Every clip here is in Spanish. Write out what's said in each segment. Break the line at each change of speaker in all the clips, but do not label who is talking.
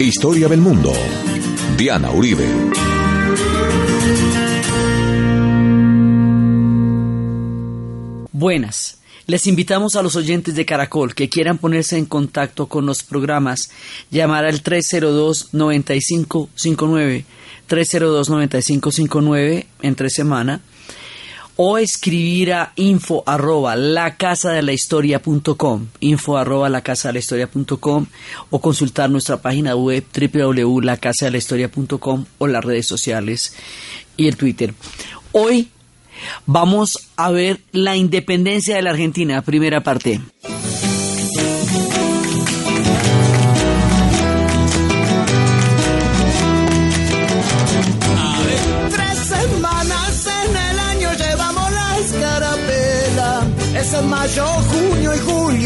Historia del mundo. Diana Uribe.
Buenas. Les invitamos a los oyentes de Caracol que quieran ponerse en contacto con los programas, llamar al 302-9559, 302-9559 entre semana, o escribir a info arroba la casa de la historia info arroba la casa de la historia o consultar nuestra página web www.lacasadelahistoria.com o las redes sociales y el Twitter. Hoy Vamos a ver la independencia de la Argentina, primera parte.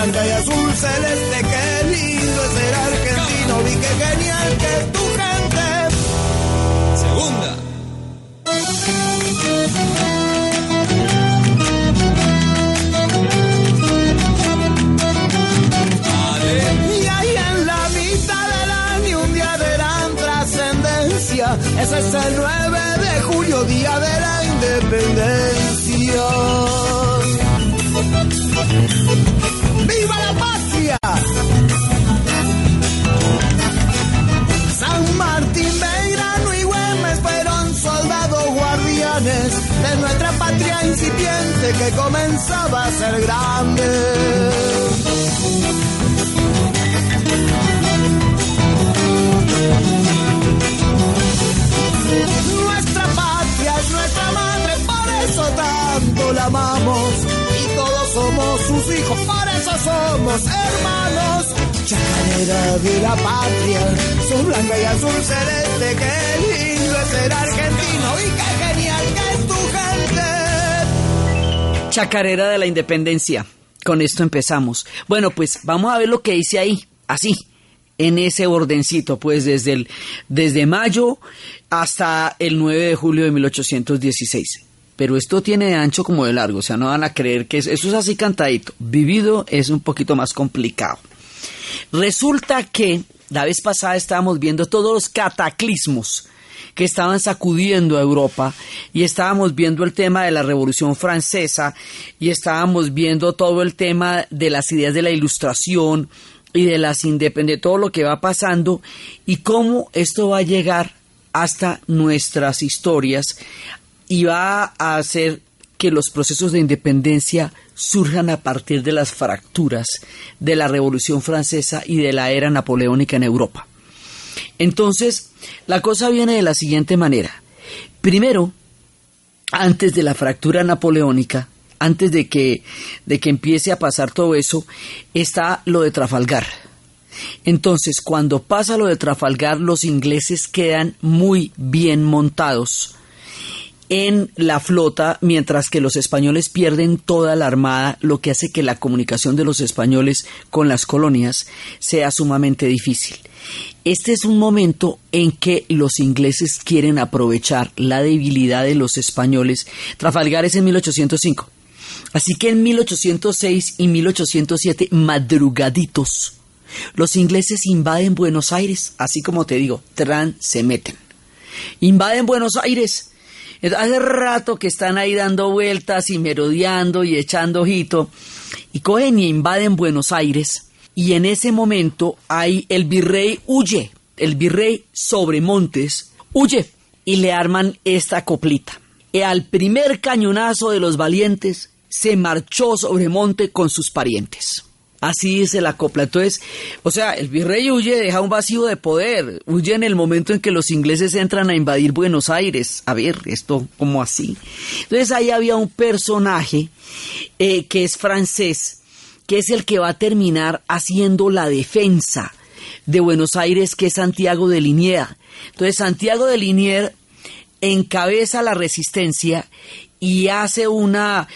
blanca y azul celeste, qué lindo es ser argentino. Vi qué genial que es tu gente.
Segunda.
Y ahí en la mitad del año, un día de gran trascendencia. Ese es el 9 de julio, día de la independencia. Comenzaba a ser grande. Nuestra patria es nuestra madre, por eso tanto la amamos somos sus hijos, por eso somos hermanos. Chacarera de la patria, su blanca y azul celeste, qué lindo es ser argentino y que
Chacarera de la independencia. Con esto empezamos. Bueno, pues vamos a ver lo que dice ahí, así, en ese ordencito, pues desde, el, desde mayo hasta el 9 de julio de 1816 pero esto tiene de ancho como de largo, o sea, no van a creer que eso es así cantadito. Vivido es un poquito más complicado. Resulta que la vez pasada estábamos viendo todos los cataclismos que estaban sacudiendo a Europa y estábamos viendo el tema de la Revolución Francesa y estábamos viendo todo el tema de las ideas de la Ilustración y de las de todo lo que va pasando y cómo esto va a llegar hasta nuestras historias, y va a hacer que los procesos de independencia surjan a partir de las fracturas de la Revolución Francesa y de la era napoleónica en Europa. Entonces, la cosa viene de la siguiente manera. Primero, antes de la fractura napoleónica, antes de que, de que empiece a pasar todo eso, está lo de Trafalgar. Entonces, cuando pasa lo de Trafalgar, los ingleses quedan muy bien montados en la flota, mientras que los españoles pierden toda la armada, lo que hace que la comunicación de los españoles con las colonias sea sumamente difícil. Este es un momento en que los ingleses quieren aprovechar la debilidad de los españoles. Trafalgar es en 1805. Así que en 1806 y 1807, madrugaditos, los ingleses invaden Buenos Aires, así como te digo, tran se meten. Invaden Buenos Aires Hace rato que están ahí dando vueltas y merodeando y echando ojito, y cogen y invaden Buenos Aires, y en ese momento hay el virrey huye, el virrey Sobremontes huye, y le arman esta coplita. Y al primer cañonazo de los valientes, se marchó Sobremonte con sus parientes. Así dice la copla. Entonces, o sea, el virrey huye, deja un vacío de poder, huye en el momento en que los ingleses entran a invadir Buenos Aires. A ver, esto, como así? Entonces ahí había un personaje eh, que es francés, que es el que va a terminar haciendo la defensa de Buenos Aires, que es Santiago de Liniers. Entonces, Santiago de Liniers encabeza la resistencia y hace una,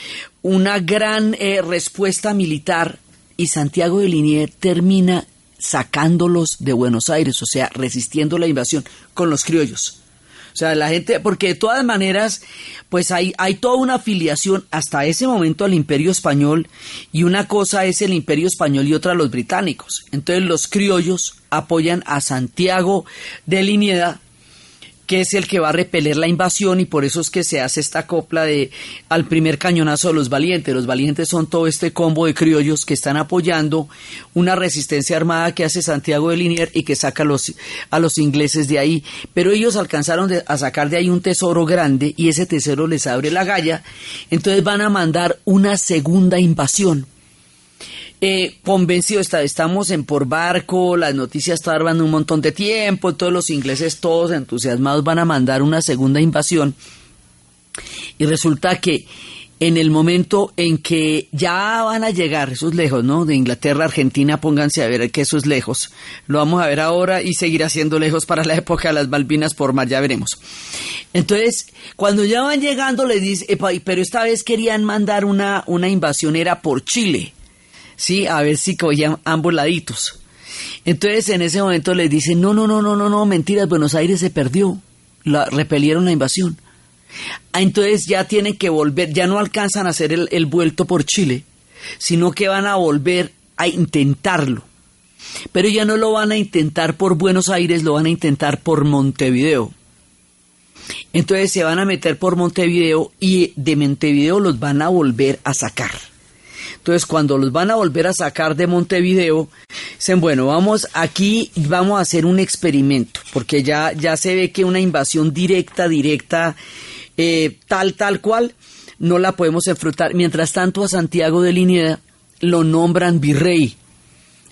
una gran eh, respuesta militar y Santiago de Liniers termina sacándolos de Buenos Aires, o sea, resistiendo la invasión con los criollos. O sea, la gente, porque de todas maneras, pues hay, hay toda una afiliación hasta ese momento al imperio español y una cosa es el imperio español y otra los británicos. Entonces los criollos apoyan a Santiago de Liniers que es el que va a repeler la invasión y por eso es que se hace esta copla de al primer cañonazo de los valientes. Los valientes son todo este combo de criollos que están apoyando una resistencia armada que hace Santiago de Liniers y que saca a los, a los ingleses de ahí. Pero ellos alcanzaron a sacar de ahí un tesoro grande y ese tesoro les abre la galla. Entonces van a mandar una segunda invasión eh, convencido, está, estamos en por barco, las noticias tardan un montón de tiempo, todos los ingleses, todos entusiasmados, van a mandar una segunda invasión. Y resulta que en el momento en que ya van a llegar, esos lejos, ¿no? De Inglaterra, Argentina, pónganse a ver que eso es lejos. Lo vamos a ver ahora y seguirá siendo lejos para la época de las Malvinas por más, ya veremos. Entonces, cuando ya van llegando, les dice, pero esta vez querían mandar una, una invasión, era por Chile. ¿Sí? A ver si cogían ambos laditos. Entonces en ese momento les dicen, no, no, no, no, no, no, mentiras, Buenos Aires se perdió, la, repelieron la invasión. Ah, entonces ya tienen que volver, ya no alcanzan a hacer el, el vuelto por Chile, sino que van a volver a intentarlo. Pero ya no lo van a intentar por Buenos Aires, lo van a intentar por Montevideo. Entonces se van a meter por Montevideo y de Montevideo los van a volver a sacar. Entonces, cuando los van a volver a sacar de Montevideo, dicen, bueno, vamos aquí, vamos a hacer un experimento, porque ya, ya se ve que una invasión directa, directa, eh, tal, tal cual, no la podemos enfrentar. Mientras tanto, a Santiago de Liniers lo nombran virrey.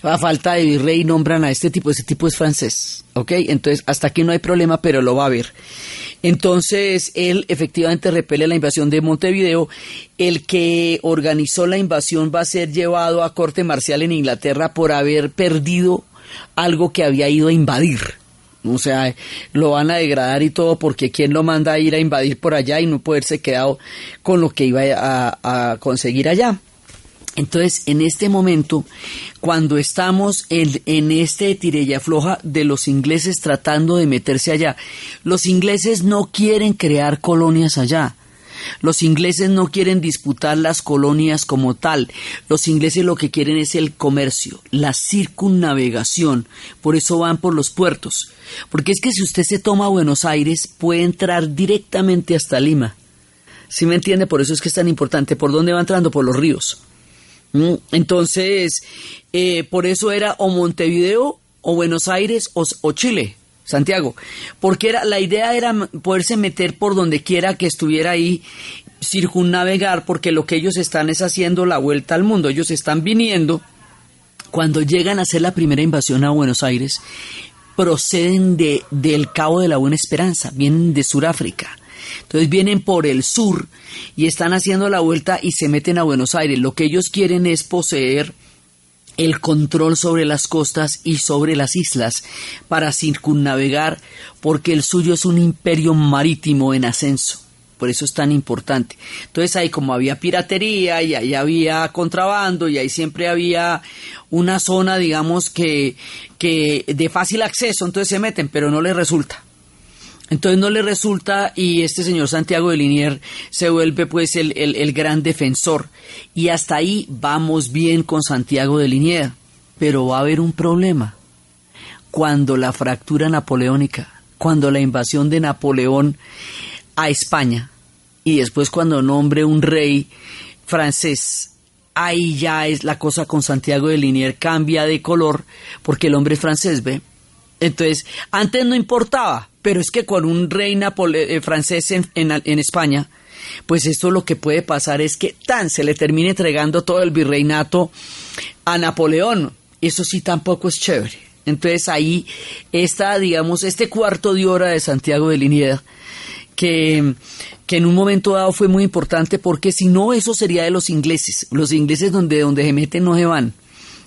A falta de virrey nombran a este tipo, este tipo es francés, ¿ok? Entonces, hasta aquí no hay problema, pero lo va a ver. Entonces, él efectivamente repele la invasión de Montevideo. El que organizó la invasión va a ser llevado a corte marcial en Inglaterra por haber perdido algo que había ido a invadir. O sea, lo van a degradar y todo porque quién lo manda a ir a invadir por allá y no poderse quedado con lo que iba a conseguir allá. Entonces, en este momento, cuando estamos en, este tirella floja de los ingleses tratando de meterse allá, los ingleses no quieren crear colonias allá. Los ingleses no quieren disputar las colonias como tal. Los ingleses lo que quieren es el comercio, la circunnavegación. Por eso van por los puertos. Porque es que si usted se toma Buenos Aires, puede entrar directamente hasta Lima. ¿Sí me entiende? Por eso es que es tan importante. ¿Por dónde va entrando? Por los ríos. Entonces, eh, por eso era o Montevideo o Buenos Aires o, Chile, Santiago, porque era, la idea era poderse meter por donde quiera que estuviera ahí, circunnavegar, porque lo que ellos están es haciendo la vuelta al mundo, ellos están viniendo, cuando llegan a hacer la primera invasión a Buenos Aires, proceden de, del Cabo de la Buena Esperanza, vienen de Sudáfrica. Entonces vienen por el sur y están haciendo la vuelta y se meten a Buenos Aires. Lo que ellos quieren es poseer el control sobre las costas y sobre las islas para circunnavegar porque el suyo es un imperio marítimo en ascenso. Por eso es tan importante. Entonces ahí como había piratería y ahí había contrabando y ahí siempre había una zona, digamos, que, que de fácil acceso, entonces se meten, pero no les resulta. Entonces no le resulta y este señor Santiago de Linier se vuelve pues el, el, gran defensor. Y hasta ahí vamos bien con Santiago de Linier. Pero va a haber un problema. Cuando la fractura napoleónica, cuando la invasión de Napoleón a España y después cuando nombre un rey francés ahí ya es la cosa con Santiago de Linier cambia de color porque el hombre es francés, ¿ve? Entonces, antes no importaba, pero es que con un rey eh, francés en, España, pues esto lo que puede pasar es que tan se le termine entregando todo el virreinato a Napoleón. Eso sí tampoco es chévere. Entonces ahí está, digamos, este cuarto de hora de Santiago de Linieda, que, que en un momento dado fue muy importante porque si no, eso sería de los ingleses. Los ingleses donde, donde se meten no se van,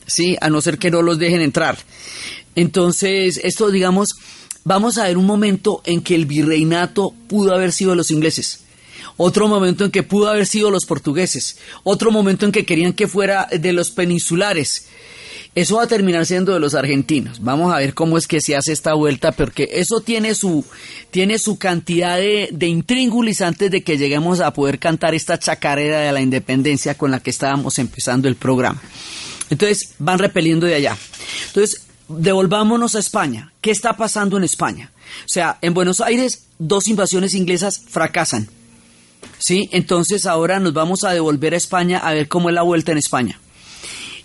¿sí? A no ser que no los dejen entrar. Entonces, esto, digamos, vamos a ver un momento en que el virreinato pudo haber sido los ingleses. Otro momento en que pudo haber sido los portugueses. Otro momento en que querían que fuera de los peninsulares. Eso va a terminar siendo de los argentinos. Vamos a ver cómo es que se hace esta vuelta, porque eso tiene su, tiene su cantidad de, de intríngulis antes de que lleguemos a poder cantar esta chacarera de la independencia con la que estábamos empezando el programa. Entonces van repeliendo de allá. Entonces, devolvámonos a España. ¿Qué está pasando en España? O sea, en Buenos Aires dos invasiones inglesas fracasan. ¿Sí? Entonces ahora nos vamos a devolver a España a ver cómo es la vuelta en España.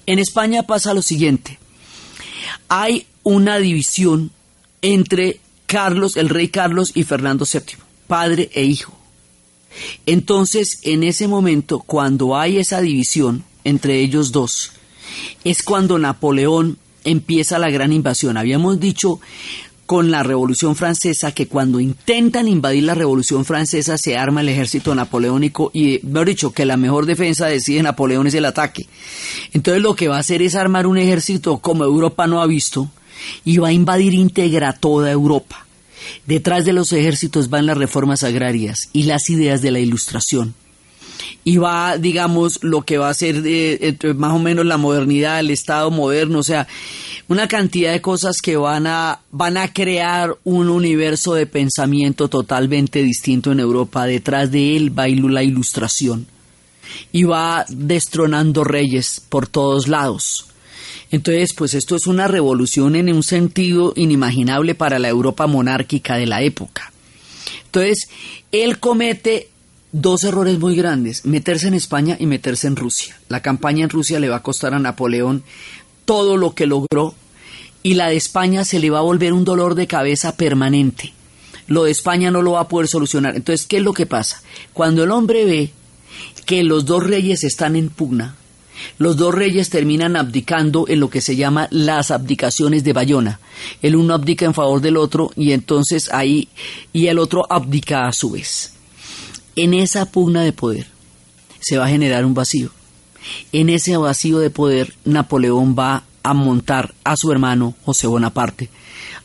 En España pasa lo siguiente. Hay una división entre Carlos, el rey Carlos y Fernando VII, padre e hijo. Entonces, en ese momento, cuando hay esa división entre ellos dos, es cuando Napoleón empieza la gran invasión. Habíamos dicho con la Revolución Francesa que cuando intentan invadir la Revolución Francesa se arma el ejército napoleónico y, mejor dicho, que la mejor defensa decide Napoleón es el ataque. Entonces lo que va a hacer es armar un ejército como Europa no ha visto y va a invadir íntegra toda Europa. Detrás de los ejércitos van las reformas agrarias y las ideas de la ilustración y va, digamos, lo que va a ser de, más o menos la modernidad, el Estado moderno, o sea, una cantidad de cosas que van a, van a crear un universo de pensamiento totalmente distinto en Europa. Detrás de él va la ilustración y va destronando reyes por todos lados. Entonces, pues esto es una revolución en un sentido inimaginable para la Europa monárquica de la época. Entonces, él comete dos errores muy grandes, meterse en España y meterse en Rusia. La campaña en Rusia le va a costar a Napoleón todo lo que logró y la de España se le va a volver un dolor de cabeza permanente. Lo de España no lo va a poder solucionar. Entonces, ¿qué es lo que pasa? Cuando el hombre ve que los dos reyes están en pugna, los dos reyes terminan abdicando en lo que se llama las abdicaciones de Bayona. El uno abdica en favor del otro y entonces ahí y el otro abdica a su vez. En esa pugna de poder se va a generar un vacío. En ese vacío de poder, Napoleón va a montar a su hermano José Bonaparte,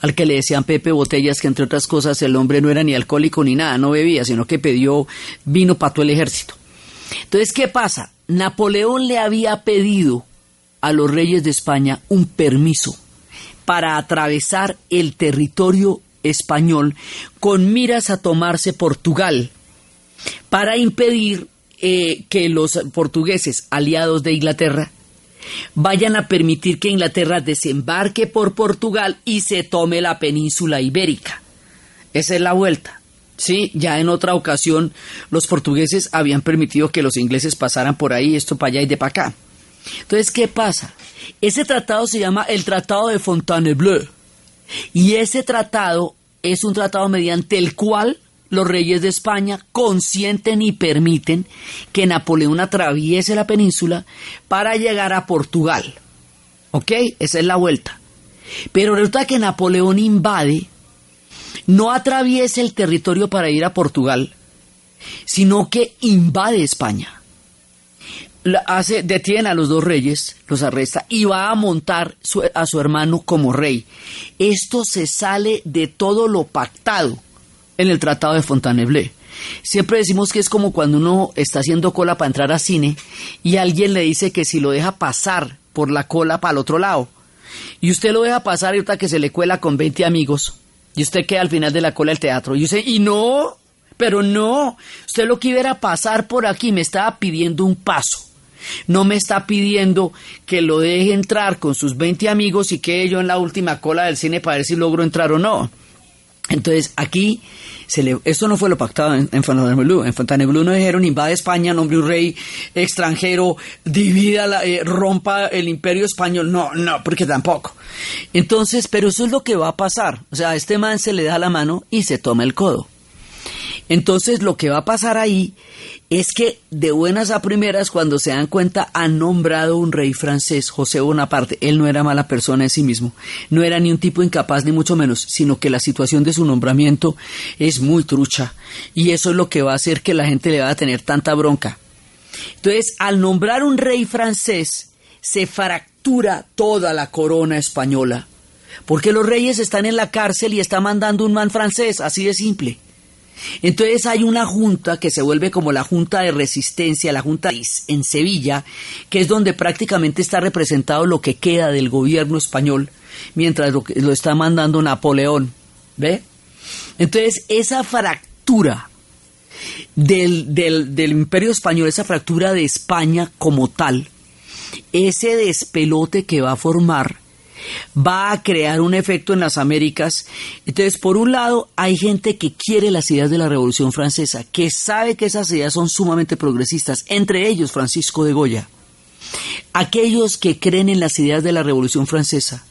al que le decían Pepe Botellas, que entre otras cosas el hombre no era ni alcohólico ni nada, no bebía, sino que pidió vino para todo el ejército. Entonces, ¿qué pasa? Napoleón le había pedido a los reyes de España un permiso para atravesar el territorio español con miras a tomarse Portugal para impedir eh, que los portugueses aliados de Inglaterra vayan a permitir que Inglaterra desembarque por Portugal y se tome la península ibérica. Esa es la vuelta. Sí, ya en otra ocasión los portugueses habían permitido que los ingleses pasaran por ahí, esto para allá y de para acá. Entonces, ¿qué pasa? Ese tratado se llama el Tratado de Fontainebleau. Y ese tratado es un tratado mediante el cual los reyes de España consienten y permiten que Napoleón atraviese la península para llegar a Portugal. ¿Ok? Esa es la vuelta. Pero resulta que Napoleón invade, no atraviesa el territorio para ir a Portugal, sino que invade España. Hace, detiene a los dos reyes, los arresta y va a montar a su hermano como rey. Esto se sale de todo lo pactado en el Tratado de Fontainebleau. Siempre decimos que es como cuando uno está haciendo cola para entrar a cine y alguien le dice que si lo deja pasar por la cola para el otro lado y usted lo deja pasar y ahorita que se le cuela con 20 amigos y usted queda al final de la cola del teatro y dice, y no, pero no, usted lo que iba era pasar por aquí, me estaba pidiendo un paso. No me está pidiendo que lo deje entrar con sus 20 amigos y quede yo en la última cola del cine para ver si logro entrar o no. Entonces, aquí, se le, no fue lo pactado en, Fontainebleau. En Fontainebleau no dijeron invade España, nombre un rey extranjero, divida, la, eh, rompa el imperio español. No, no, porque tampoco. Entonces, pero eso es lo que va a pasar. O sea, a este man se le da la mano y se toma el codo. Entonces lo que va a pasar ahí es que de buenas a primeras, cuando se dan cuenta, han nombrado un rey francés, José Bonaparte. Él no era mala persona en sí mismo, no era ni un tipo incapaz ni mucho menos, sino que la situación de su nombramiento es muy trucha y eso es lo que va a hacer que la gente le va a tener tanta bronca. Entonces, al nombrar un rey francés, se fractura toda la corona española, porque los reyes están en la cárcel y está mandando un man francés, así de simple. Entonces hay una junta que se vuelve como la Junta de Resistencia, la Junta en Sevilla, que es donde prácticamente está representado lo que queda del gobierno español, mientras lo, lo está mandando Napoleón. ¿Ve? Entonces esa fractura del, del, del imperio español, esa fractura de España como tal, ese despelote que va a formar, va a crear un efecto en las Américas. Entonces, por un lado, hay gente que quiere las ideas de la Revolución Francesa, que sabe que esas ideas son sumamente progresistas, entre ellos Francisco de Goya. Aquellos que creen en las ideas de la Revolución Francesa,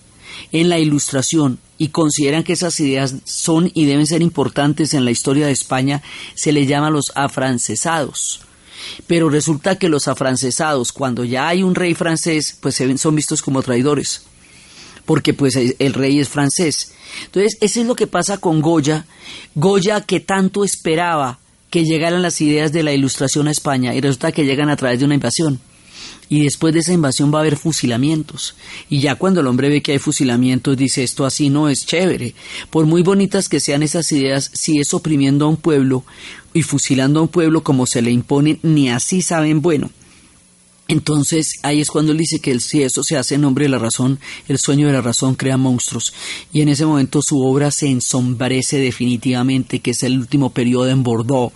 en la Ilustración, y consideran que esas ideas son y deben ser importantes en la historia de España, se les llama los afrancesados. Pero resulta que los afrancesados, cuando ya hay un rey francés, pues son vistos como traidores porque pues el rey es francés. Entonces, eso es lo que pasa con Goya. Goya que tanto esperaba que llegaran las ideas de la ilustración a España y resulta que llegan a través de una invasión. Y después de esa invasión va a haber fusilamientos. Y ya cuando el hombre ve que hay fusilamientos, dice esto así no es chévere. Por muy bonitas que sean esas ideas, si es oprimiendo a un pueblo y fusilando a un pueblo como se le impone, ni así saben bueno. Entonces ahí es cuando él dice que si eso se hace en nombre de la razón, el sueño de la razón crea monstruos. Y en ese momento su obra se ensombrece definitivamente, que es el último periodo en Bordeaux,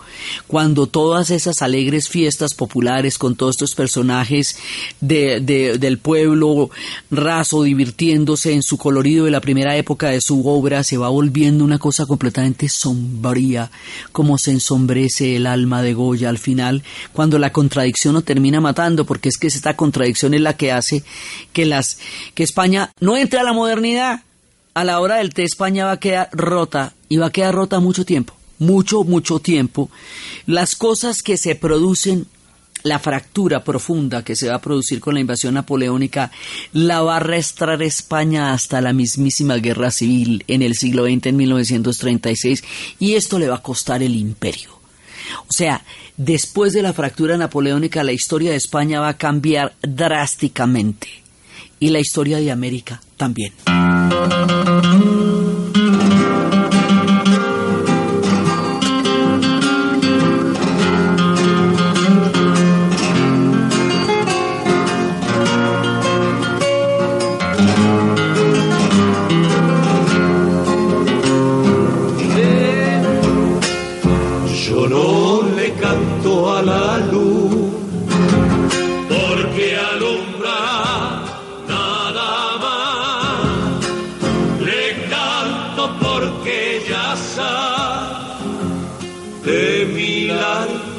cuando todas esas alegres fiestas populares con todos estos personajes de, del pueblo raso divirtiéndose en su colorido de la primera época de su obra se va volviendo una cosa completamente sombría, como se ensombrece el alma de Goya al final, cuando la contradicción lo termina matando, porque es que esta contradicción es la que hace que las que España no entre a la modernidad. A la hora del té España va a quedar rota y va a quedar rota mucho tiempo, mucho mucho tiempo. Las cosas que se producen la fractura profunda que se va a producir con la invasión napoleónica la va a arrastrar España hasta la mismísima guerra civil en el siglo XX, en 1936, y esto le va a costar el imperio. O sea, después de la fractura napoleónica, la historia de España va a cambiar drásticamente. Y la historia de América también. de mil.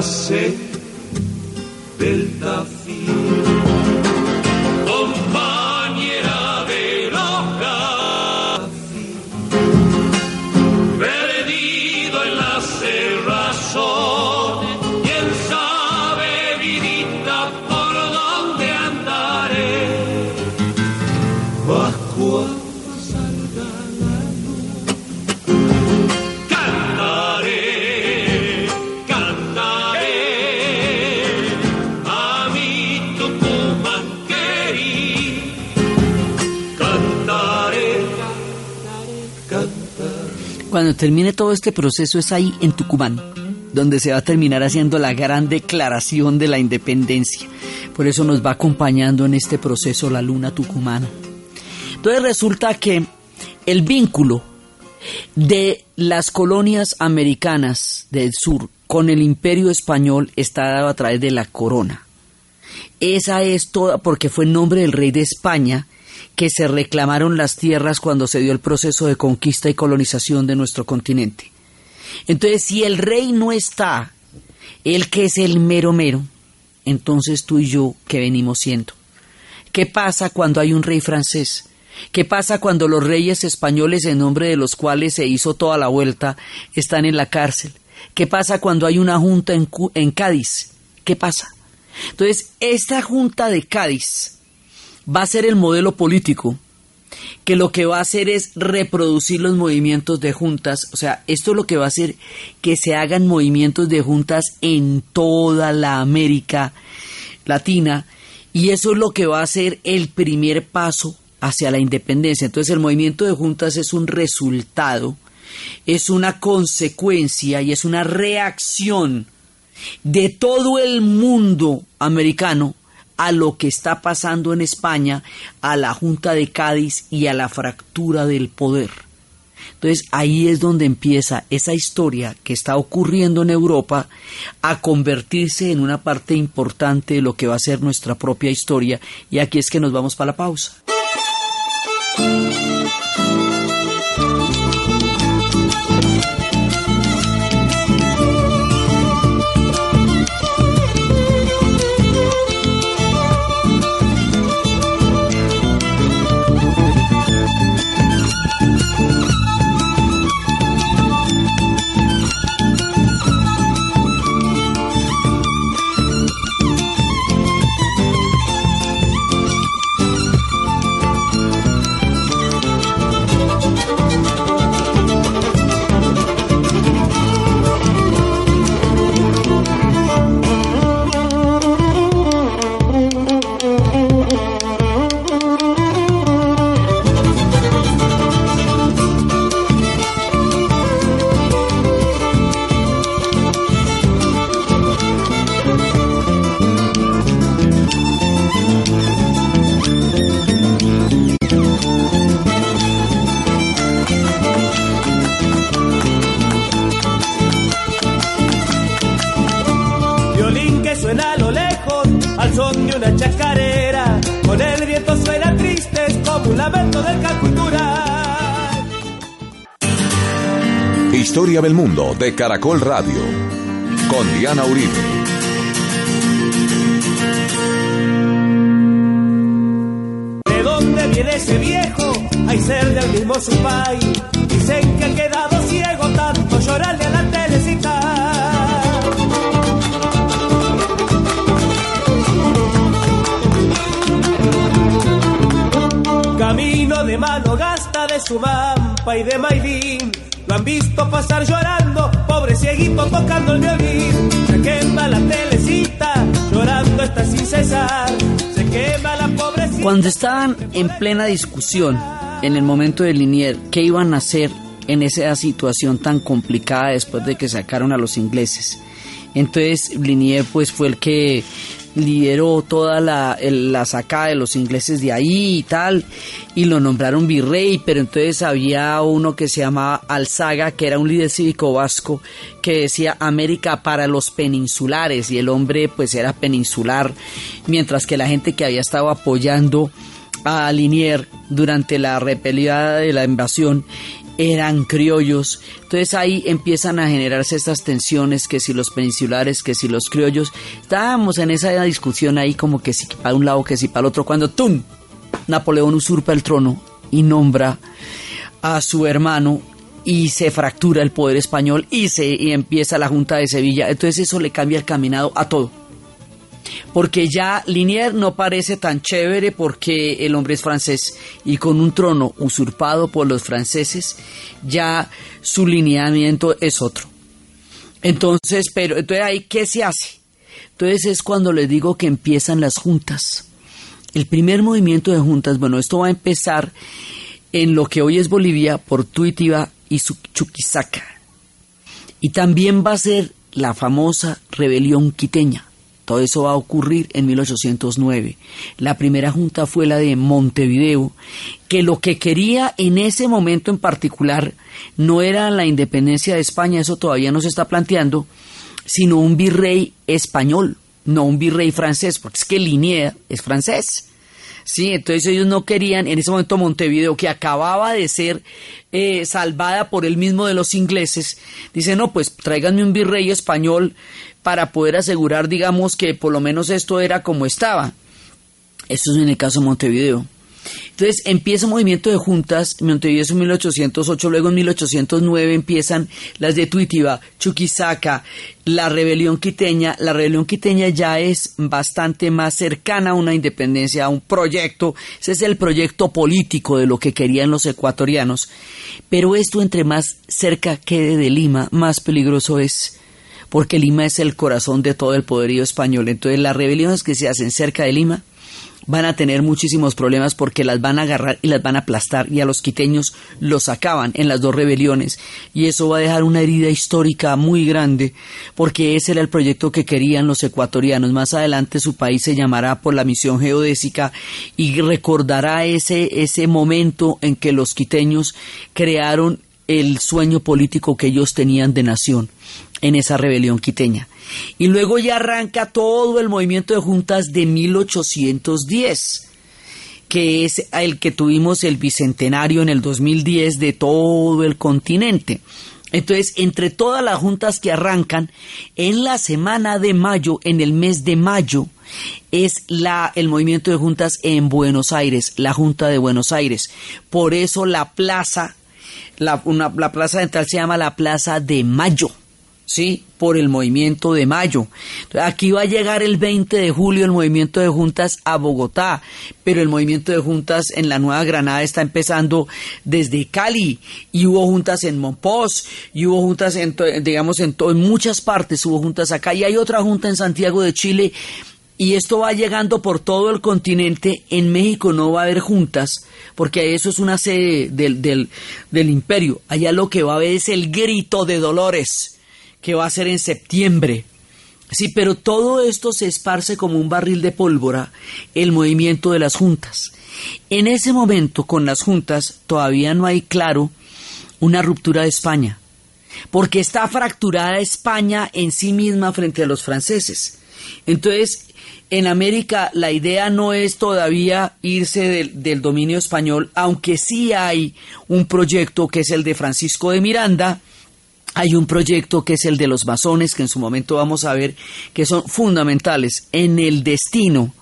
Cuando termine todo este proceso es ahí en Tucumán, donde se va a terminar haciendo la gran declaración de la independencia. Por eso nos va acompañando en este proceso la luna tucumana. Entonces resulta que el vínculo de las colonias americanas del sur con el imperio español está dado a través de la corona. Esa es toda, porque fue el nombre del rey de España que se reclamaron las tierras cuando se dio el proceso de conquista y colonización de nuestro continente. Entonces, si el rey no está, el que es el mero mero, entonces tú y yo, ¿qué venimos siendo? ¿Qué pasa cuando hay un rey francés? ¿Qué pasa cuando los reyes españoles, en nombre de los cuales se hizo toda la vuelta, están en la cárcel? ¿Qué pasa cuando hay una junta en, en Cádiz? ¿Qué pasa? Entonces, esta junta de Cádiz va a ser el modelo político que lo que va a hacer es reproducir los movimientos de juntas, o sea, esto lo que va a hacer que se hagan movimientos de juntas en toda la América Latina y eso es lo que va a ser el primer paso hacia la independencia. Entonces el movimiento de juntas es un resultado, es una consecuencia y es una reacción de todo el mundo americano a lo que está pasando en España, a la Junta de Cádiz y a la fractura del poder. Entonces ahí es donde empieza esa historia que está ocurriendo en Europa a convertirse en una parte importante de lo que va a ser nuestra propia historia y aquí es que nos vamos para la pausa.
Historia del mundo de Caracol Radio con Diana Uribe.
¿De dónde viene ese viejo? Hay ser del mismo su país. Dicen que ha quedado ciego tanto llorarle a la telecita. Camino de mano gasta de su mampa y de maidín lo han visto pasar llorando, pobre cieguito tocando el violín. Se quema la telecita, llorando está sin cesar. Se quema la pobrecita.
Cuando estaban en plena discusión, en el momento de Linier, ¿qué iban a hacer en esa situación tan complicada después de que sacaron a los ingleses? Entonces Linier pues fue el que lideró toda la, la sacada de los ingleses de ahí y tal, y lo nombraron virrey, pero entonces había uno que se llamaba Alzaga, que era un líder cívico vasco, que decía América para los peninsulares, y el hombre pues era peninsular, mientras que la gente que había estado apoyando a Linier durante la repelida de la invasión eran criollos. Entonces ahí empiezan a generarse estas tensiones, que si los peninsulares, que si los criollos. Estábamos en esa discusión ahí como que si para un lado, que si para el otro, cuando ¡tum! Napoleón usurpa el trono y nombra a su hermano y se fractura el poder español y se y empieza la Junta de Sevilla. Entonces eso le cambia el caminado a todo porque ya Linier no parece tan chévere porque el hombre es francés y con un trono usurpado por los franceses, ya su lineamiento es otro. Entonces, pero entonces ahí qué se hace? Entonces es cuando les digo que empiezan las juntas. El primer movimiento de juntas, bueno, esto va a empezar en lo que hoy es Bolivia por Tuitiva y Chuquisaca. Y también va a ser la famosa rebelión quiteña Todo eso va a ocurrir en 1809. La primera junta fue la de Montevideo, que lo que quería en ese momento en particular no era la independencia de España, eso todavía no se está planteando, sino un virrey español, no un virrey francés, porque es que Linier es francés. Sí, entonces ellos no querían, en ese momento Montevideo, que acababa de ser eh, salvada por el mismo de los ingleses, dice, no, pues tráiganme un virrey español para poder asegurar, digamos, que por lo menos esto era como estaba. Esto es en el caso de Montevideo. Entonces empieza un movimiento de juntas, Montevideo es en 1808, luego en 1809 empiezan las de Tuitiva, Chuquisaca, la rebelión quiteña. La rebelión quiteña ya es bastante más cercana a una independencia, a un proyecto. Ese es el proyecto político de lo que querían los ecuatorianos. Pero esto entre más cerca quede de Lima, más peligroso es porque Lima es el corazón de todo el poderío español. Entonces las rebeliones que se hacen cerca de Lima van a tener muchísimos problemas porque las van a agarrar y las van a aplastar y a los quiteños los sacaban en las dos rebeliones y eso va a dejar una herida histórica muy grande porque ese era el proyecto que querían los ecuatorianos. Más adelante su país se llamará por la misión geodésica y recordará ese, ese momento en que los quiteños crearon el sueño político que ellos tenían de nación en esa rebelión quiteña. Y luego ya arranca todo el movimiento de juntas de 1810, que es el que tuvimos el bicentenario en el 2010 de todo el continente. Entonces, entre todas las juntas que arrancan, en la semana de mayo, en el mes de mayo, es la, el movimiento de juntas en Buenos Aires, la Junta de Buenos Aires. Por eso la plaza, la, la plaza central se llama la Plaza de Mayo ¿sí? Por el movimiento de mayo. Aquí va a llegar el 20 de julio el movimiento de juntas a Bogotá, pero el movimiento de juntas en la Nueva Granada está empezando desde Cali y hubo juntas en Monpós y hubo juntas en, digamos, en, en muchas partes hubo juntas acá y hay otra junta en Santiago de Chile y esto va llegando por todo el continente. En México no va a haber juntas, porque eso es una sede del, del, del imperio. Allá lo que va a haber es el grito de dolores que va a ser en septiembre. Sí, pero todo esto se esparce como un barril de pólvora, el movimiento de las juntas. En ese momento, con las juntas, todavía no hay claro una ruptura de España, porque está fracturada España en sí misma frente a los franceses. Entonces, en América la idea no es todavía irse del, del, dominio español, aunque sí hay un proyecto que es el de Francisco de Miranda, hay un proyecto que es el de los masones, que en su momento vamos a ver que son fundamentales en el destino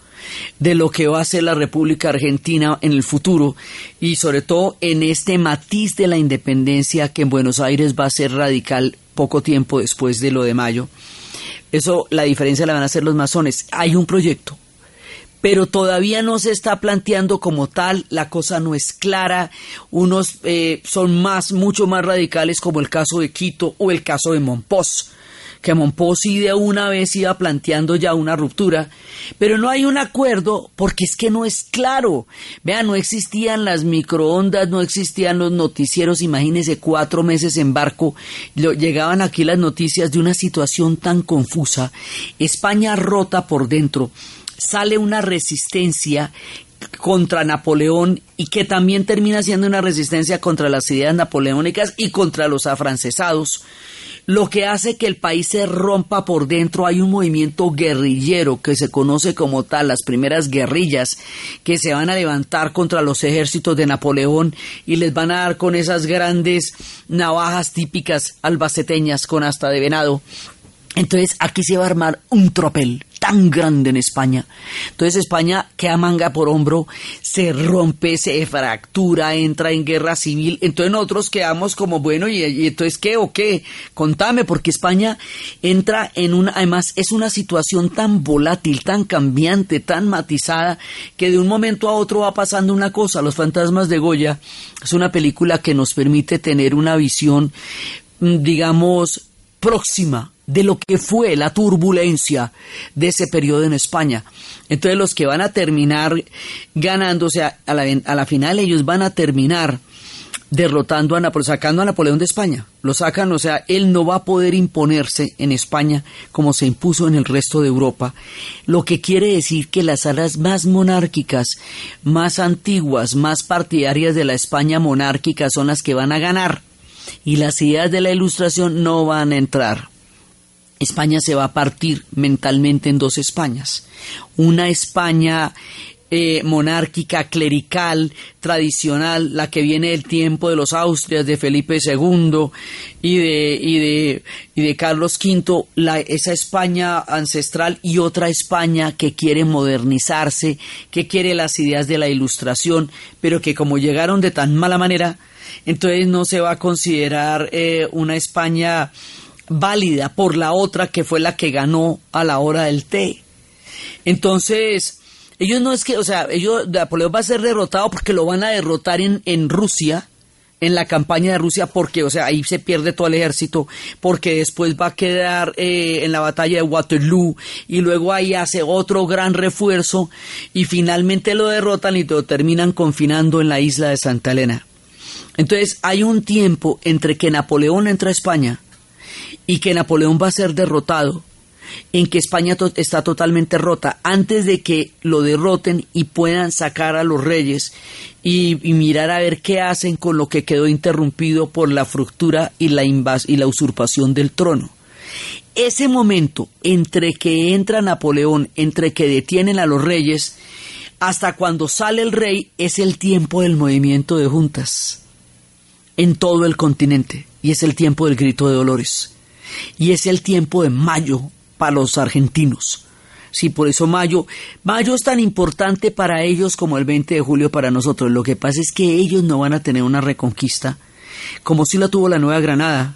de lo que va a ser la República Argentina en el futuro y sobre todo en este matiz de la independencia que en Buenos Aires va a ser radical poco tiempo después de lo de mayo. Eso la diferencia la van a hacer los masones. Hay un proyecto, pero todavía no se está planteando como tal, la cosa no es clara, unos eh, son más, mucho más radicales como el caso de Quito o el caso de Monpós, que Monpós sí de una vez iba planteando ya una ruptura, pero no hay un acuerdo porque es que no es claro. Vean, no existían las microondas, no existían los noticieros, imagínense cuatro meses en barco, llegaban aquí las noticias de una situación tan confusa, España rota por dentro, sale una resistencia contra Napoleón y que también termina siendo una resistencia contra las ideas napoleónicas y contra los afrancesados, lo que hace que el país se rompa por dentro. Hay un movimiento guerrillero que se conoce como tal, las primeras guerrillas que se van a levantar contra los ejércitos de Napoleón y les van a dar con esas grandes navajas típicas albaceteñas con asta de venado. Entonces aquí se va a armar un tropel tan grande en España. Entonces España queda manga por hombro, se rompe, se fractura, entra en guerra civil. Entonces nosotros quedamos como, bueno, ¿y, entonces qué o qué? Contame, porque España entra en una, además es una situación tan volátil, tan cambiante, tan matizada, que de un momento a otro va pasando una cosa. Los fantasmas de Goya es una película que nos permite tener una visión, mm, digamos, próxima de lo que fue la turbulencia de ese periodo en España. Entonces los que van a terminar ganando, o sea, a la, a la final ellos van a terminar derrotando a Napoleón, sacando a Napoleón de España. Lo sacan, o sea, él no va a poder imponerse en España como se impuso en el resto de Europa, lo que quiere decir que las alas más monárquicas, más antiguas, más partidarias de la España monárquica son las que van a ganar y las ideas de la ilustración no van a entrar. España se va a partir mentalmente en dos Españas. Una España eh, monárquica, clerical, tradicional, la que viene del tiempo de los Austrias, de Felipe II y de, y de, y de Carlos V, la, esa España ancestral y otra España que quiere modernizarse, que quiere las ideas de la ilustración, pero que como llegaron de tan mala manera, entonces no se va a considerar eh, una España válida por la otra que fue la que ganó a la hora del té. Entonces, ellos no es que, o sea, ellos, Napoleón va a ser derrotado porque lo van a derrotar en, en Rusia, en la campaña de Rusia, porque, o sea, ahí se pierde todo el ejército, porque después va a quedar eh, en la batalla de Waterloo y luego ahí hace otro gran refuerzo y finalmente lo derrotan y lo terminan confinando en la isla de Santa Elena. Entonces hay un tiempo entre que Napoleón entra a España y que Napoleón va a ser derrotado en que España está totalmente rota, antes de que lo derroten y puedan sacar a los reyes y, mirar a ver qué hacen con lo que quedó interrumpido por la fractura y la, y la usurpación del trono. Ese momento entre que entra Napoleón, entre que detienen a los reyes, hasta cuando sale el rey, es el tiempo del movimiento de juntas en todo el continente y es el tiempo del grito de dolores y es el tiempo de mayo para los argentinos. Sí, por eso mayo, mayo es tan importante para ellos como el 20 de julio para nosotros. Lo que pasa es que ellos no van a tener una reconquista como si la tuvo la Nueva Granada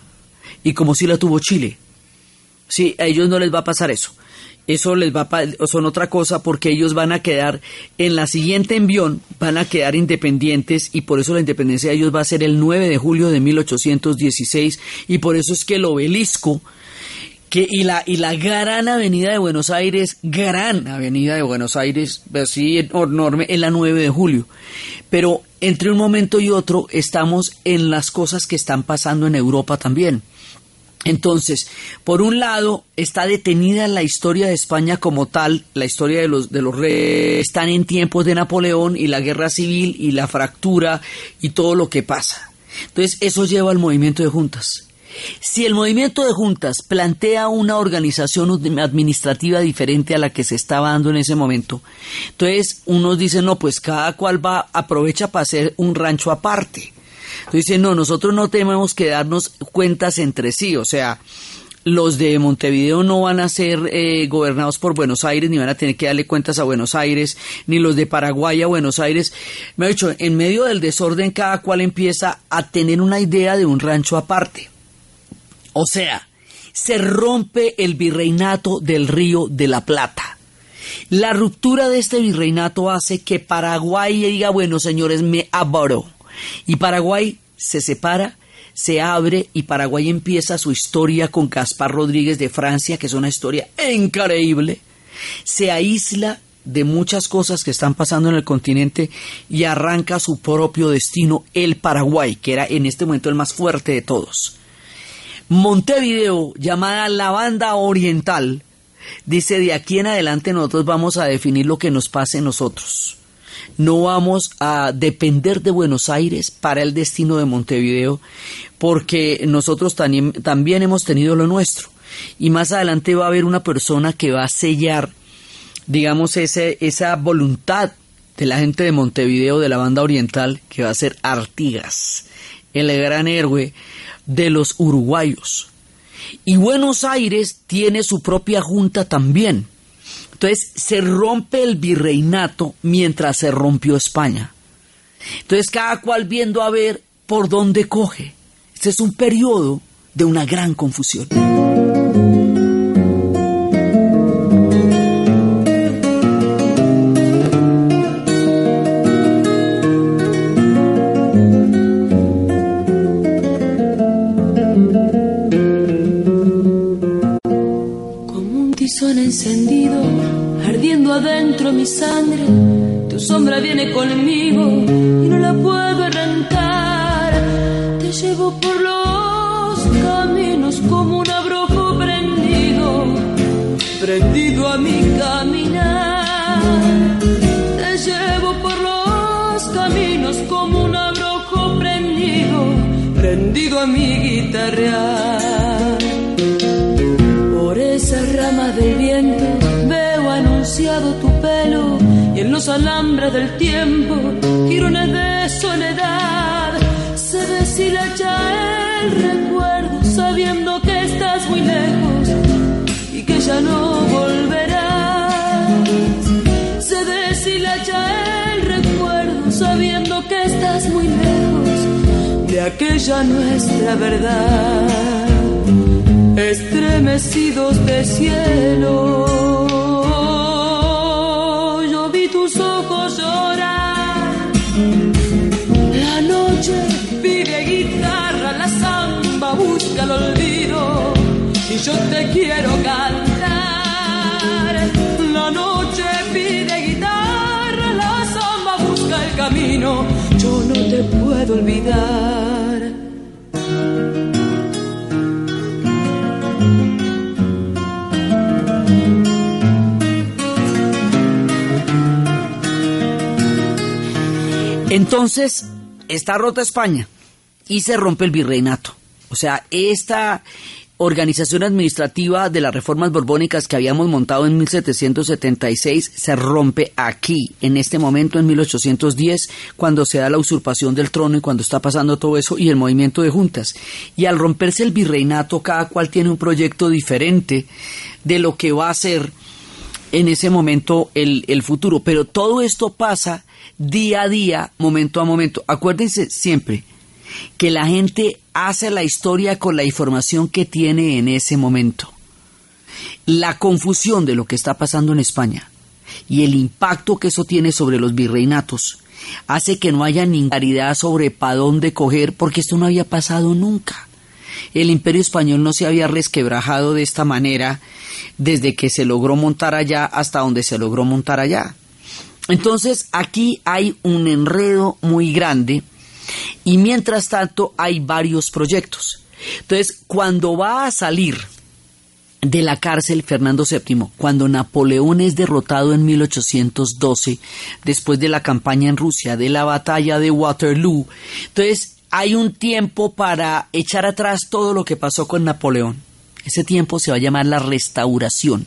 y como si la tuvo Chile. Sí, a ellos no les va a pasar eso. Eso les va a, son otra cosa porque ellos van a quedar en la siguiente envión, van a quedar independientes y por eso la independencia de ellos va a ser el 9 de julio de 1816 y por eso es que el obelisco que, y, la, y la gran avenida de Buenos Aires, gran avenida de Buenos Aires, así enorme, en la 9 de julio. Pero entre un momento y otro estamos en las cosas que están pasando en Europa también. Entonces, por un lado, está detenida la historia de España como tal, la historia de los, de los reyes, están en tiempos de Napoleón y la guerra civil y la fractura y todo lo que pasa. Entonces, eso lleva al movimiento de juntas. Si el movimiento de juntas plantea una organización administrativa diferente a la que se estaba dando en ese momento, entonces unos dicen, no, pues cada cual va, aprovecha para hacer un rancho aparte. Entonces dicen, no, nosotros no tenemos que darnos cuentas entre sí, o sea, los de Montevideo no van a ser eh, gobernados por Buenos Aires, ni van a tener que darle cuentas a Buenos Aires, ni los de Paraguay a Buenos Aires. Me ha dicho, en medio del desorden cada cual empieza a tener una idea de un rancho aparte. O sea, se rompe el virreinato del río de la Plata. La ruptura de este virreinato hace que Paraguay diga, bueno, señores, me aboro. Y Paraguay se separa, se abre y Paraguay empieza su historia con Caspar Rodríguez de Francia, que es una historia increíble. Se aísla de muchas cosas que están pasando en el continente y arranca su propio destino, el Paraguay, que era en este momento el más fuerte de todos. Montevideo, llamada la banda oriental, dice de aquí en adelante nosotros vamos a definir lo que nos pase nosotros. No vamos a depender de Buenos Aires para el destino de Montevideo, porque nosotros también, también hemos tenido lo nuestro. Y más adelante va a haber una persona que va a sellar, digamos, ese, esa voluntad de la gente de Montevideo, de la banda oriental, que va a ser Artigas, el gran héroe de los uruguayos. Y Buenos Aires tiene su propia junta también. Entonces se rompe el virreinato mientras se rompió España. Entonces cada cual viendo a ver por dónde coge. Este es un periodo de una gran confusión.
encendido, adentro mi sangre. Tu sombra viene conmigo y no la puedo arrancar. llevo por los caminos como un abrojo prendido, prendido a mi caminar. Te llevo por los caminos como un abrojo prendido, prendido a mi guitarra. En los alambres del tiempo girones de soledad. Se deshilacha el recuerdo sabiendo que estás muy lejos y que ya no volverás. Se deshilacha el recuerdo sabiendo que estás muy lejos de aquella nuestra verdad. Estremecidos de cielo. Yo te quiero cantar. La noche pide guitarra, la samba busca el camino, yo no te puedo olvidar.
Entonces, está rota España y se rompe el virreinato. O sea, esta organización administrativa de las reformas borbónicas que habíamos montado en 1776 se rompe aquí, en este momento, en 1810, cuando se da la usurpación del trono y cuando está pasando todo eso y el movimiento de juntas. Y al romperse el virreinato, cada cual tiene un proyecto diferente de lo que va a ser en ese momento el, el futuro. Pero todo esto pasa día a día, momento a momento. Acuérdense siempre que la gente hace la historia con la información que tiene en ese momento. La confusión de lo que está pasando en España y el impacto que eso tiene sobre los virreinatos hace que no haya ni claridad sobre para dónde coger porque esto no había pasado nunca. El imperio español no se había resquebrajado de esta manera desde que se logró montar allá hasta donde se logró montar allá. Entonces aquí hay un enredo muy grande y mientras tanto hay varios proyectos. Entonces, cuando va a salir de la cárcel Fernando VII, cuando Napoleón es derrotado en 1812, después de la campaña en Rusia, de la batalla de Waterloo, entonces hay un tiempo para echar atrás todo lo que pasó con Napoleón. Ese tiempo se va a llamar la restauración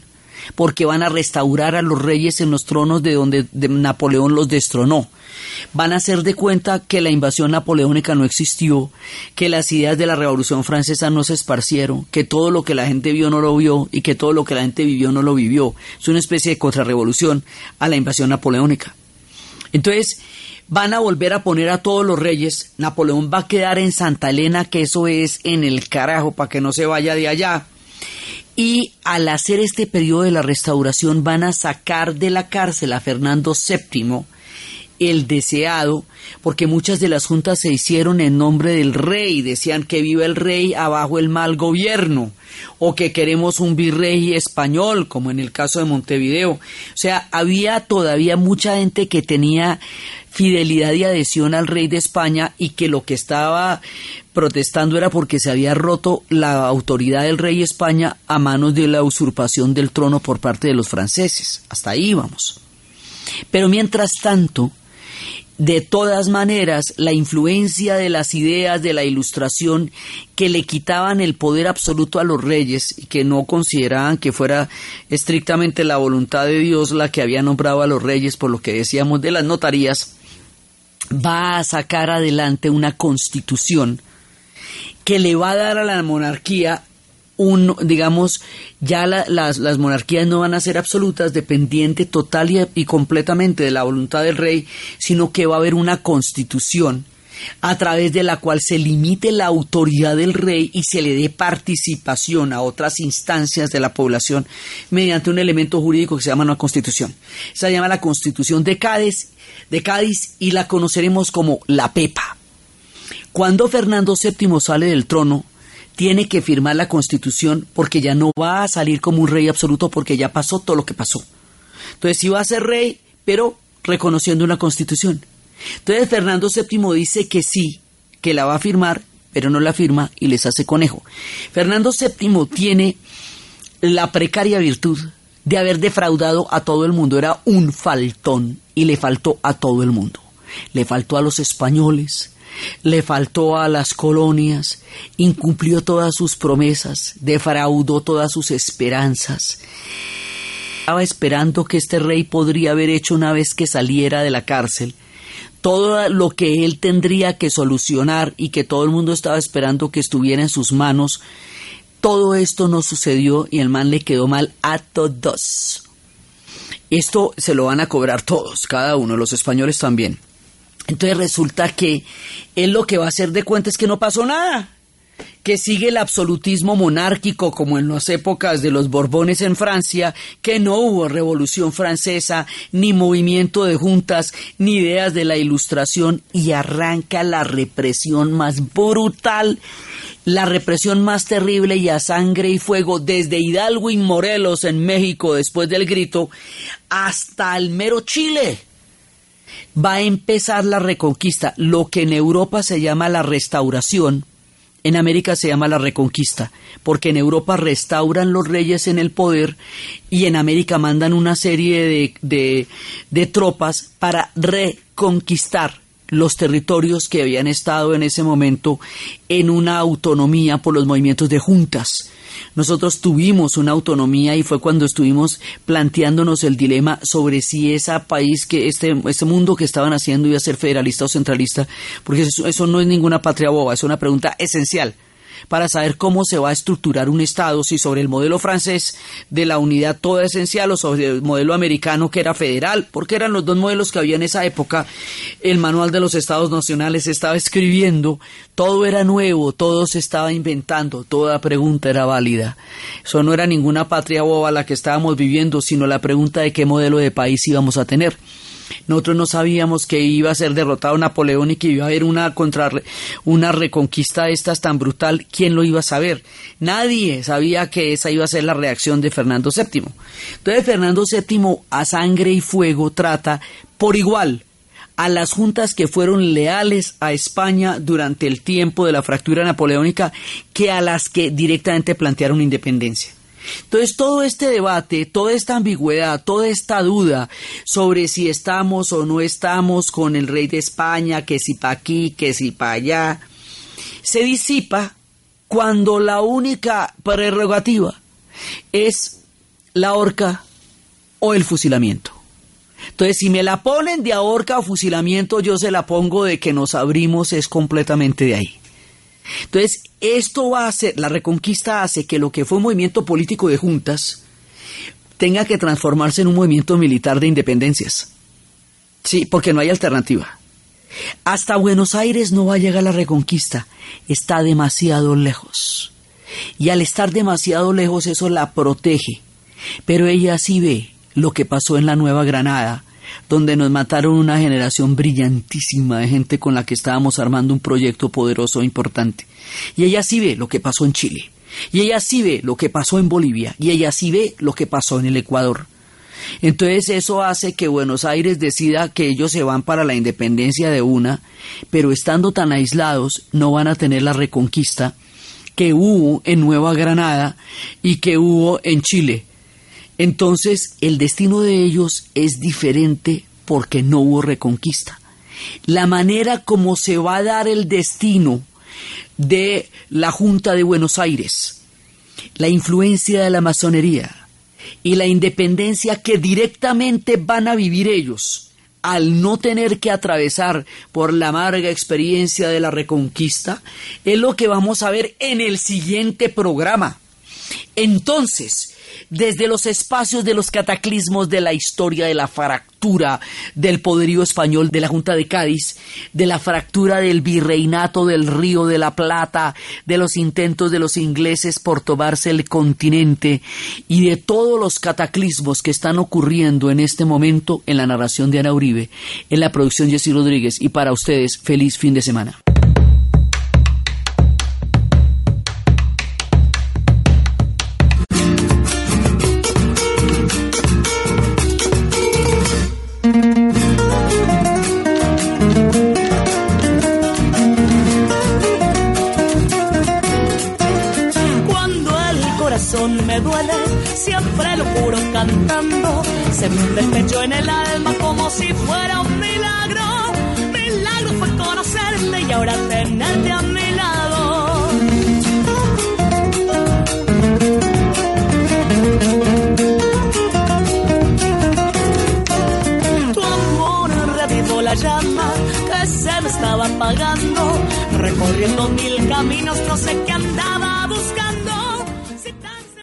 porque van a restaurar a los reyes en los tronos de donde Napoleón los destronó. Van a hacer de cuenta que la invasión napoleónica no existió, que las ideas de la Revolución Francesa no se esparcieron, que todo lo que la gente vio no lo vio y que todo lo que la gente vivió no lo vivió. Es una especie de contrarrevolución a la invasión napoleónica. Entonces, van a volver a poner a todos los reyes. Napoleón va a quedar en Santa Elena, que eso es en el carajo, para que no se vaya de allá y al hacer este periodo de la restauración van a sacar de la cárcel a Fernando VII, el deseado, porque muchas de las juntas se hicieron en nombre del rey, decían que viva el rey abajo el mal gobierno, o que queremos un virrey español, como en el caso de Montevideo. O sea, había todavía mucha gente que tenía fidelidad y adhesión al rey de España y que lo que estaba protestando era porque se había roto la autoridad del rey de España a manos de la usurpación del trono por parte de los franceses. Hasta ahí vamos. Pero mientras tanto, de todas maneras, la influencia de las ideas de la ilustración que le quitaban el poder absoluto a los reyes y que no consideraban que fuera estrictamente la voluntad de Dios la que había nombrado a los reyes por lo que decíamos de las notarías, va a sacar adelante una constitución que le va a dar a la monarquía un, digamos, ya las, las, monarquías no van a ser absolutas, dependiente total y, y, completamente de la voluntad del rey, sino que va a haber una constitución a través de la cual se limite la autoridad del rey y se le dé participación a otras instancias de la población mediante un elemento jurídico que se llama una constitución. Se llama la constitución de Cádiz, de Cádiz y la conoceremos como la Pepa. Cuando Fernando VII sale del trono, tiene que firmar la constitución porque ya no va a salir como un rey absoluto porque ya pasó todo lo que pasó. Entonces sí va a ser rey, pero reconociendo una constitución. Entonces Fernando VII dice que sí, que la va a firmar pero no la firma y les hace conejo. Fernando VII tiene la precaria virtud de haber defraudado a todo el mundo. Era un faltón y le faltó a todo el mundo. Le faltó a los españoles, le faltó a las colonias, incumplió todas sus promesas, defraudó todas sus esperanzas. Estaba esperando que este rey podría haber hecho una vez que saliera de la cárcel todo lo que él tendría que solucionar y que todo el mundo estaba esperando que estuviera en sus manos, todo esto no sucedió y el man le quedó mal a todos. Esto se lo van a cobrar todos, cada uno, los españoles también. Entonces resulta que él lo que va a hacer de cuenta es que no pasó nada que sigue el absolutismo monárquico como en las épocas de los Borbones en Francia, que no hubo revolución francesa, ni movimiento de juntas, ni ideas de la ilustración, y arranca la represión más brutal, la represión más terrible y a sangre y fuego desde Hidalgo y Morelos en México después del grito hasta el mero Chile va a empezar la reconquista, lo que en Europa se llama la restauración, en América se llama la reconquista, porque en Europa restauran los reyes en el poder y en América mandan una serie de, de, tropas para reconquistar los territorios que habían estado en ese momento en una autonomía por los movimientos de juntas. Nosotros tuvimos una autonomía y fue cuando estuvimos planteándonos el dilema sobre si ese país, que este, este mundo que estaban haciendo iba a ser federalista o centralista, porque eso, eso no es ninguna patria boba, es una pregunta esencial para saber cómo se va a estructurar un Estado, si sobre el modelo francés de la unidad toda esencial o sobre el modelo americano que era federal, porque eran los dos modelos que había en esa época. El manual de los Estados Nacionales estaba escribiendo, todo era nuevo, todo se estaba inventando, toda pregunta era válida. Eso no era ninguna patria boba la que estábamos viviendo, sino la pregunta de qué modelo de país íbamos a tener. Nosotros no sabíamos que iba a ser derrotado Napoleón y que iba a haber una contra una reconquista de estas tan brutal. ¿Quién lo iba a saber? Nadie sabía que esa iba a ser la reacción de Fernando VII. Entonces Fernando VII a sangre y fuego trata por igual a las juntas que fueron leales a España durante el tiempo de la fractura napoleónica que a las que directamente plantearon independencia. Entonces, todo este debate, toda esta ambigüedad, toda esta duda sobre si estamos o no estamos con el rey de España, que si para aquí, que si para allá, se disipa cuando la única prerrogativa es la horca o el fusilamiento. Entonces, si me la ponen de ahorca o fusilamiento, yo se la pongo de que nos abrimos es completamente de ahí. Entonces, esto va a hacer, la reconquista hace que lo que fue un movimiento político de juntas tenga que transformarse en un movimiento militar de independencias. Sí, porque no hay alternativa. Hasta Buenos Aires no va a llegar la reconquista, está demasiado lejos. Y al estar demasiado lejos eso la protege. Pero ella sí ve lo que pasó en la Nueva Granada, donde nos mataron una generación brillantísima de gente con la que estábamos armando un proyecto poderoso e importante. Y ella sí ve lo que pasó en Chile, y ella sí ve lo que pasó en Bolivia, y ella sí ve lo que pasó en el Ecuador. Entonces eso hace que Buenos Aires decida que ellos se van para la independencia de una, pero estando tan aislados no van a tener la reconquista que hubo en Nueva Granada y que hubo en Chile entonces el destino de ellos es diferente porque no hubo reconquista. La manera como se va a dar el destino de la Junta de Buenos Aires, la influencia de la masonería y la independencia que directamente van a vivir ellos al no tener que atravesar por la amarga experiencia de la reconquista, es lo que vamos a ver en el siguiente programa. Entonces, desde los espacios de los cataclismos de la historia de la fractura del poderío español de la Junta de Cádiz, de la fractura del virreinato del Río de la Plata, de los intentos de los ingleses por tomarse el continente y de todos los cataclismos que están ocurriendo en este momento en la narración de Ana Uribe, en la producción Jessy Rodríguez y para ustedes, feliz fin de semana.
siempre lo juro cantando. Se me despechó en el alma como si fuera un milagro. Milagro fue conocerte y ahora tenerte a mi lado. Tu amor revivió la llama que se me estaba apagando. Recorriendo mil caminos, no sé qué